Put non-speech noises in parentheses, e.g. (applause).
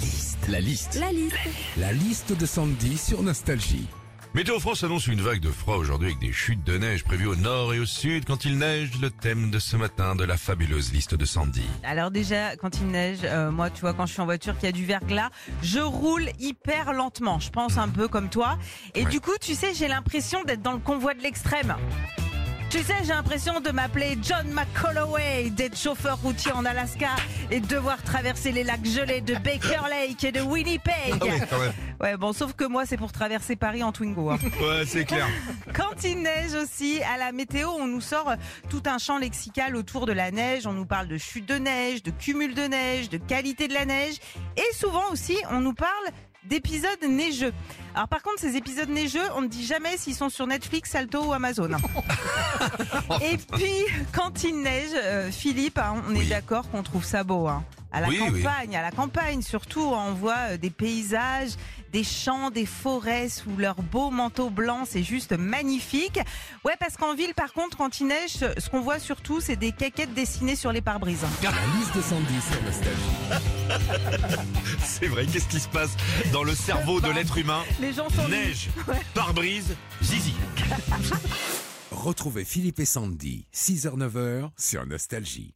liste. La liste. La liste. La liste de Sandy sur Nostalgie. Météo France annonce une vague de froid aujourd'hui avec des chutes de neige prévues au nord et au sud quand il neige, le thème de ce matin de la fabuleuse liste de Sandy. Alors déjà, quand il neige, euh, moi, tu vois, quand je suis en voiture, qu'il y a du verglas, je roule hyper lentement. Je pense un peu comme toi. Et Ouais. du coup, tu sais, j'ai l'impression d'être dans le convoi de l'extrême. Tu sais, j'ai l'impression de m'appeler John McColloway, d'être chauffeur routier en Alaska et de devoir traverser les lacs gelés de Baker Lake et de Winnipeg. quand même. Ouais, bon, sauf que moi, c'est pour traverser Paris en Twingo. hein. (laughs) Ouais, c'est clair. Quand il neige aussi, à la météo, on nous sort tout un champ lexical autour de la neige. On nous parle de chute de neige, de cumul de neige, de qualité de la neige. Et souvent aussi, on nous parle d'épisodes neigeux. Alors par contre, ces épisodes neigeux, on ne dit jamais s'ils sont sur Netflix, Salto ou Amazon. (laughs) Et puis, quand il neige, euh, Philippe, hein, on est Oui. d'accord qu'on trouve ça beau. hein. À la Oui, oui. campagne, à la campagne surtout, on voit euh, des paysages, des champs, des forêts sous leurs beaux manteaux blancs, c'est juste magnifique. Ouais, parce qu'en ville, par contre, quand il neige, ce qu'on voit surtout, c'est des caquettes dessinées sur les pare-brises. La liste de Sandy sur Nostalgie. (laughs) C'est vrai, qu'est-ce qui se passe dans le cerveau de l'être humain? Les gens sont Neige, Ouais. pare-brise, zizi. Retrouvez Philippe et Sandy, 6h-9h sur Nostalgie.